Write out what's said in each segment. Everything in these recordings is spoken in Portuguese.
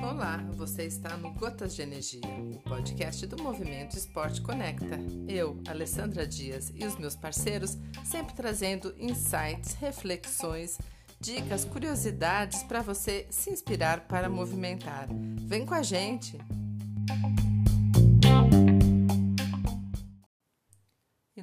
Olá, você está no Gotas de Energia, o podcast do Movimento Esporte Conecta. Eu, Alessandra Dias e os meus parceiros sempre trazendo insights, reflexões, dicas, curiosidades para você se inspirar para movimentar. Vem com a gente!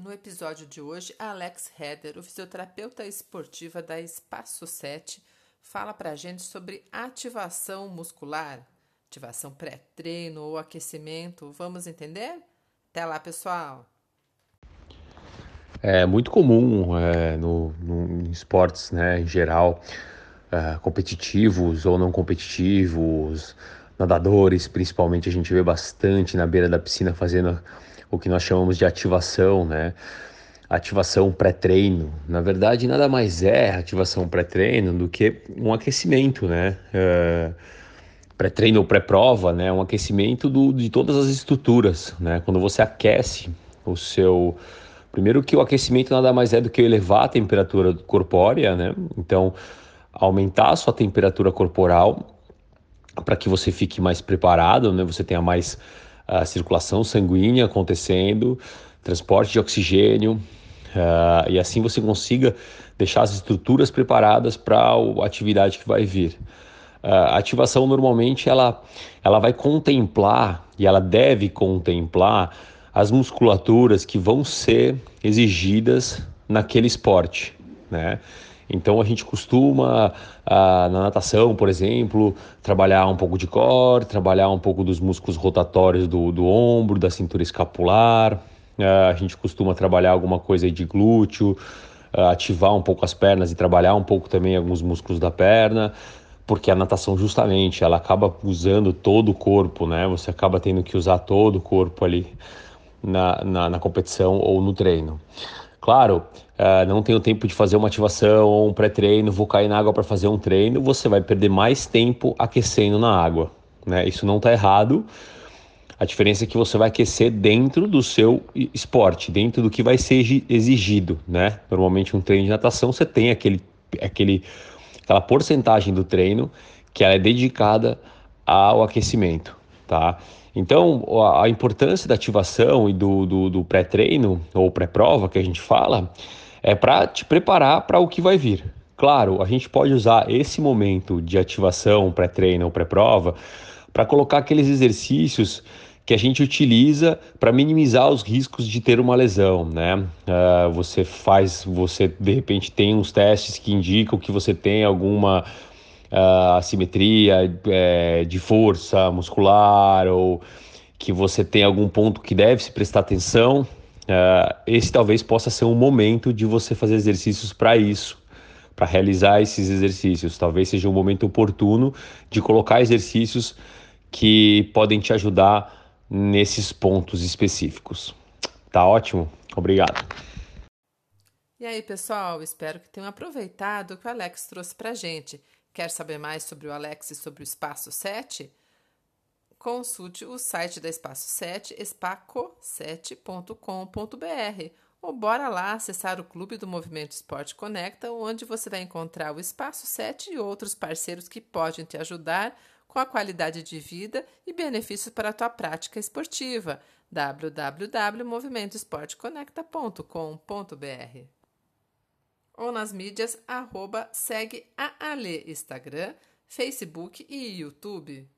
No episódio de hoje, a Alex Heder, o fisioterapeuta esportiva da Espaço 7, fala para a gente sobre ativação muscular, ativação pré-treino ou aquecimento. Vamos entender? Até lá, pessoal! É muito comum é, no, no, em esportes né, em geral, é, competitivos ou não competitivos, nadadores principalmente, a gente vê bastante na beira da piscina fazendo o que nós chamamos de ativação, né? Ativação pré-treino. Na verdade, nada mais é ativação pré-treino do que um aquecimento, né? É, pré-treino ou pré-prova, né? Um aquecimento do, de todas as estruturas, né? Quando você aquece o seu Primeiro que o aquecimento nada mais é do que elevar a temperatura corpórea, né? Então, aumentar a sua temperatura corporal para que você fique mais preparado, né? Você tenha mais uh, circulação sanguínea acontecendo, transporte de oxigênio, uh, e assim você consiga deixar as estruturas preparadas para a atividade que vai vir. Uh, a ativação normalmente ela, ela vai contemplar e ela deve contemplar as musculaturas que vão ser exigidas naquele esporte, né? Então a gente costuma, ah, na natação, por exemplo, trabalhar um pouco de core, trabalhar um pouco dos músculos rotatórios do, do ombro, da cintura escapular. Ah, a gente costuma trabalhar alguma coisa de glúteo, ah, ativar um pouco as pernas e trabalhar um pouco também alguns músculos da perna, porque a natação justamente ela acaba usando todo o corpo, né? Você acaba tendo que usar todo o corpo ali na, na, na competição ou no treino. Claro, uh, não tenho tempo de fazer uma ativação ou um pré-treino, vou cair na água para fazer um treino, você vai perder mais tempo aquecendo na água. Né? Isso não está errado. A diferença é que você vai aquecer dentro do seu esporte, dentro do que vai ser exigido. Né? Normalmente, um treino de natação, você tem aquele, aquele, aquela porcentagem do treino que ela é dedicada ao aquecimento. Tá? Então, a importância da ativação e do, do, do pré-treino ou pré-prova que a gente fala é para te preparar para o que vai vir. Claro, a gente pode usar esse momento de ativação, pré-treino ou pré-prova, para colocar aqueles exercícios que a gente utiliza para minimizar os riscos de ter uma lesão, né? Uh, você faz, você de repente tem uns testes que indicam que você tem alguma uh, assimetria é, de força muscular ou que você tem algum ponto que deve se prestar atenção, uh, esse talvez possa ser um momento de você fazer exercícios para isso, para realizar esses exercícios. Talvez seja um momento oportuno de colocar exercícios que podem te ajudar nesses pontos específicos. Tá ótimo? Obrigado. E aí, pessoal, espero que tenham aproveitado o que o Alex trouxe para gente. Quer saber mais sobre o Alex e sobre o Espaço 7? Consulte o site da Espaço 7, espaco7.com.br ou bora lá acessar o Clube do Movimento Esporte Conecta, onde você vai encontrar o Espaço 7 e outros parceiros que podem te ajudar com a qualidade de vida e benefícios para a tua prática esportiva. www.movimentoesporteconecta.com.br ou nas mídias arroba segue a Ale Instagram, Facebook e YouTube.